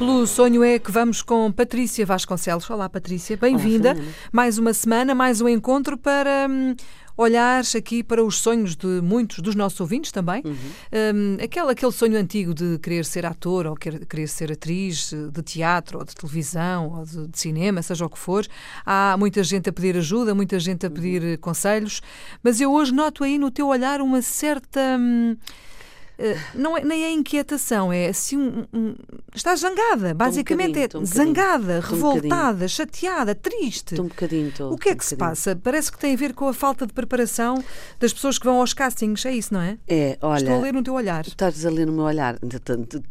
Pelo sonho é que vamos com Patrícia Vasconcelos. Olá, Patrícia, bem-vinda. Mais uma semana, mais um encontro para hum, olhar aqui para os sonhos de muitos dos nossos ouvintes também. Uhum. Um, aquele, aquele sonho antigo de querer ser ator ou querer, querer ser atriz de teatro ou de televisão ou de, de, cinema, seja o que for. Há muita gente a pedir ajuda, muita gente a uhum. pedir uhum. conselhos, mas eu hoje noto aí no teu olhar uma certa. Hum, não é, nem é inquietação, é assim um, um, está zangada, basicamente um é zangada, revoltada, chateada, triste. Estou um bocadinho. o que é que se passa? Parece que tem a ver com a falta de preparação das pessoas que vão aos castings, é isso, não é? É, olha. Estou a ler no teu olhar. Estás a ler no meu olhar.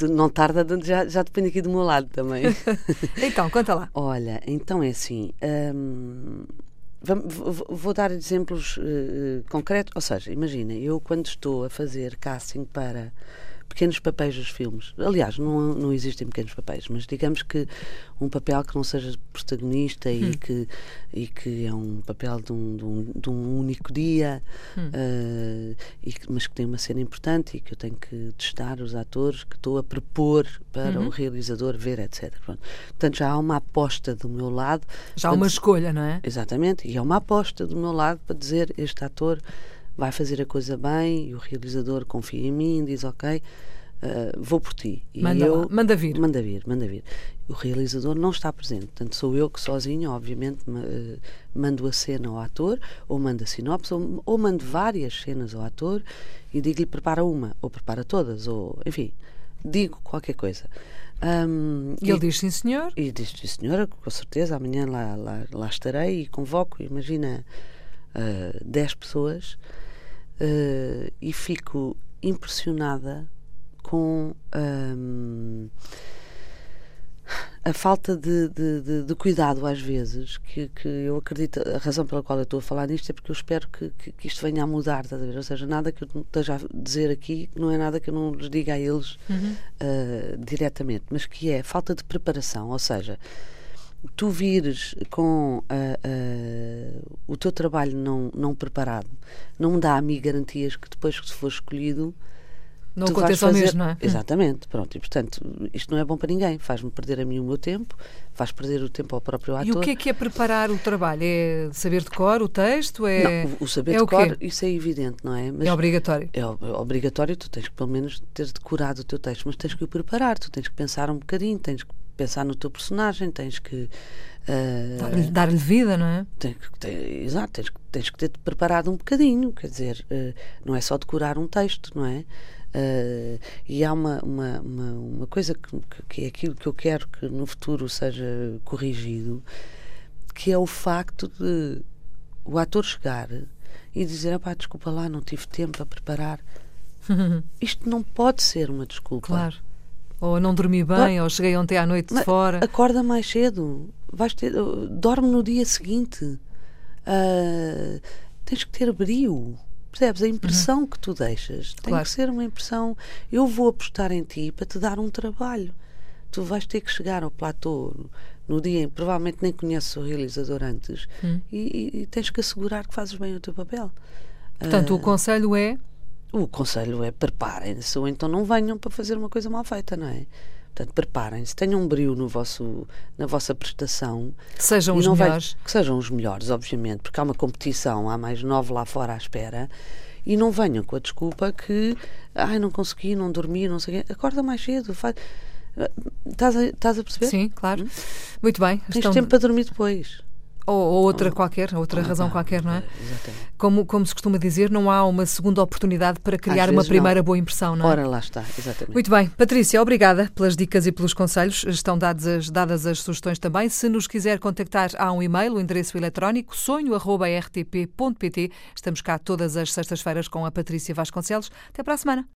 Não tarda, já, já depende aqui do meu lado também. então, conta lá. Olha, então é assim. Hum, Vou dar exemplos uh, concretos, ou seja, imagina, eu quando estou a fazer casting para pequenos papéis dos filmes. Aliás, não, não existem pequenos papéis, mas digamos que um papel que não seja protagonista hum. e, que, e que é um papel de um, de um, de um único dia, hum. uh, e que, mas que tem uma cena importante e que eu tenho que testar os atores que estou a propor para uhum. o realizador ver, etc. Pronto. Portanto, já há uma aposta do meu lado. Já há uma escolha, não é? Exatamente, e é uma aposta do meu lado para dizer este ator vai fazer a coisa bem e o realizador confia em mim, diz ok, uh, vou por ti. E manda, eu, manda vir. Manda vir, manda vir. O realizador não está presente, portanto sou eu que sozinho, obviamente, uh, mando a cena ao ator, ou mando a sinopse, ou, ou mando várias cenas ao ator e digo-lhe prepara uma, ou prepara todas, ou enfim, digo qualquer coisa. Um, e ele e, diz sim, senhor? E diz sim, senhora, com certeza, amanhã lá, lá, lá estarei e convoco, imagina, uh, 10 pessoas uh, e fico impressionada com um, a falta de, de, de, de, cuidado às vezes que, que eu acredito a razão pela qual eu estou a falar nisto é porque eu espero que, que, que isto venha a mudar a ver? ou seja, nada que eu esteja a dizer aqui não é nada que eu não lhes diga a eles uhum. uh, diretamente, mas que é falta de preparação, ou seja tu vires com uh, uh, o teu trabalho não, não preparado, não me dá a mim garantias que depois que se for escolhido não aconteça fazer... mesmo, não é? Exatamente, pronto, e portanto isto não é bom para ninguém, faz-me perder a mim o meu tempo, faz perder o tempo ao próprio ator. E o que é que é preparar o trabalho? É saber de cor o texto? É... Não, o saber é de cor, isso é evidente, não é? Mas é obrigatório. É, é obrigatório, tu tens que pelo menos ter decorado o teu texto, mas tens que o preparar, tu tens que pensar um bocadinho, tens que pensar no teu personagem, tens que. Uh, Dar-lhe vida, não é? Tens, exato, tens, tens que ter preparado um bocadinho, quer dizer, uh, não é só decorar um texto, não é? Uh, e há uma, uma, uma, uma coisa que, que, é aquilo que eu quero que no futuro seja corrigido, que é o facto de o ator chegar e dizer: pá, desculpa lá, não tive tempo a preparar. Isto não pode ser uma desculpa. Claro. Ou não dormi bem, ou cheguei ontem à noite de fora. Acorda mais cedo. Vais ter, dorme no dia seguinte. Uh, tens que ter brio. Percebes? A impressão uhum. que tu deixas tem claro. que ser uma impressão. Eu vou apostar em ti para te dar um trabalho. Tu vais ter que chegar ao platô no dia em que provavelmente nem conheces o realizador antes uhum. e, e, e, tens que assegurar que fazes bem o teu papel. Portanto, o conselho é o conselho é preparem-se ou então não venham para fazer uma coisa mal feita, não é? Portanto, preparem-se, tenham um brilho no vosso, na vossa prestação. Que sejam os melhores. que sejam os melhores, obviamente, porque há uma competição, há mais nove lá fora à espera. E não venham com a desculpa que ai, não consegui, não dormi, não sei o quê. Acorda mais cedo, faz. Estás a, estás a perceber? Sim, claro. Hum? Muito bem. Tens Estão... tempo para dormir depois. Ou, ou outra qualquer, outra razão qualquer, não é? Exatamente. Como, como se costuma dizer, não há uma segunda oportunidade para criar uma primeira não. boa impressão, não é? Ora, lá está, exatamente. Muito bem. Patrícia, obrigada pelas dicas e pelos conselhos. Estão dadas as, dadas as sugestões também. Se nos quiser contactar, há um e-mail, o endereço eletrónico sonho.rtp.pt. Estamos cá todas as sextas-feiras com a Patrícia Vasconcelos. Até para a semana.